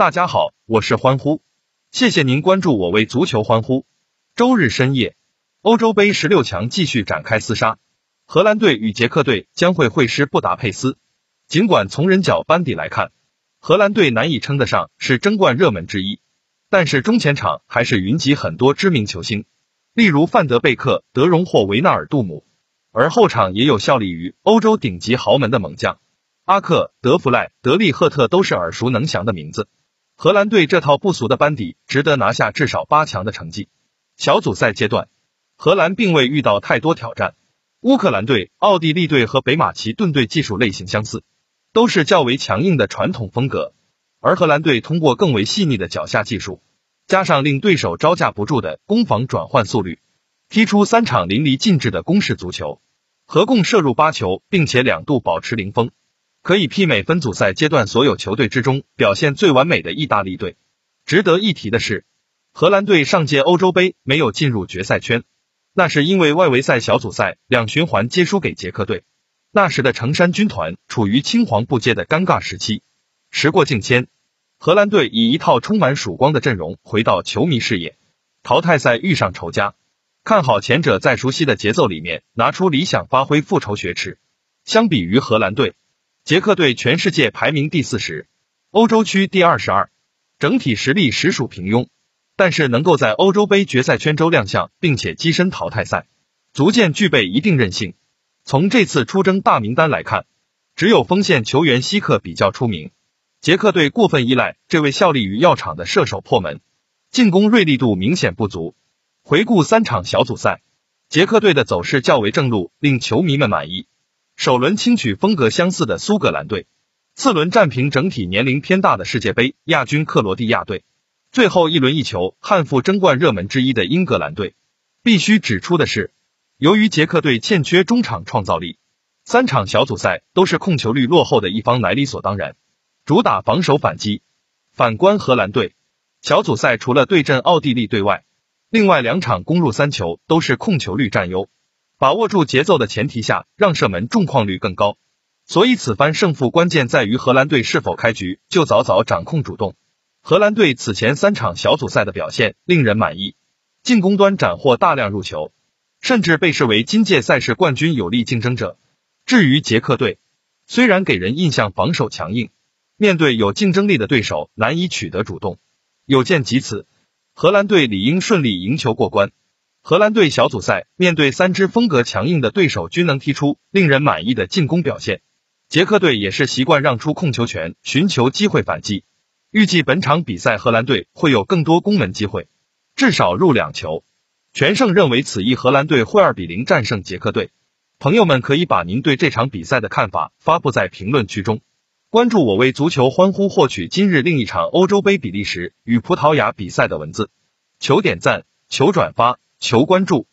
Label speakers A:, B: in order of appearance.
A: 大家好，我是欢呼，谢谢您关注我为足球欢呼。周日深夜，欧洲杯十六强继续展开厮杀，荷兰队与捷克队将会会师布达佩斯。尽管从人脚班底来看，荷兰队难以称得上是争冠热门之一，但是中前场还是云集很多知名球星，例如范德贝克、德容或维纳尔杜姆，而后场也有效力于欧洲顶级豪门的猛将。阿克、德弗赖、德利赫特都是耳熟能详的名字。荷兰队这套不俗的班底，值得拿下至少八强的成绩。小组赛阶段，荷兰并未遇到太多挑战。乌克兰队、奥地利队和北马其顿队技术类型相似，都是较为强硬的传统风格。而荷兰队通过更为细腻的脚下技术，加上令对手招架不住的攻防转换速率，踢出三场淋漓尽致的攻势足球，合共射入八球，并且两度保持零封。可以媲美分组赛阶段所有球队之中表现最完美的意大利队。值得一提的是，荷兰队上届欧洲杯没有进入决赛圈，那是因为外围赛小组赛两循环皆输给捷克队。那时的成山军团处于青黄不接的尴尬时期。时过境迁，荷兰队以一套充满曙光的阵容回到球迷视野。淘汰赛遇上仇家，看好前者在熟悉的节奏里面拿出理想发挥复仇雪耻。相比于荷兰队。捷克队全世界排名第四十，欧洲区第二十二，整体实力实属平庸，但是能够在欧洲杯决赛圈周亮相，并且跻身淘汰赛，足见具备一定韧性。从这次出征大名单来看，只有锋线球员希克比较出名。捷克队过分依赖这位效力于药厂的射手破门，进攻锐利度明显不足。回顾三场小组赛，捷克队的走势较为正路，令球迷们满意。首轮轻取风格相似的苏格兰队，次轮战平整体年龄偏大的世界杯亚军克罗地亚队，最后一轮一球憾负争冠热门之一的英格兰队。必须指出的是，由于捷克队欠缺中场创造力，三场小组赛都是控球率落后的一方来理所当然，主打防守反击。反观荷兰队，小组赛除了对阵奥地利队外，另外两场攻入三球都是控球率占优。把握住节奏的前提下，让射门中框率更高。所以此番胜负关键在于荷兰队是否开局就早早掌控主动。荷兰队此前三场小组赛的表现令人满意，进攻端斩获大量入球，甚至被视为今届赛事冠军有力竞争者。至于捷克队，虽然给人印象防守强硬，面对有竞争力的对手难以取得主动。有见及此，荷兰队理应顺利赢球过关。荷兰队小组赛面对三支风格强硬的对手，均能踢出令人满意的进攻表现。捷克队也是习惯让出控球权，寻求机会反击。预计本场比赛荷兰队会有更多攻门机会，至少入两球。全胜认为此役荷兰队会二比零战胜捷克队。朋友们可以把您对这场比赛的看法发布在评论区中。关注我为足球欢呼，获取今日另一场欧洲杯比利时与葡萄牙比赛的文字。求点赞，求转发。求关注。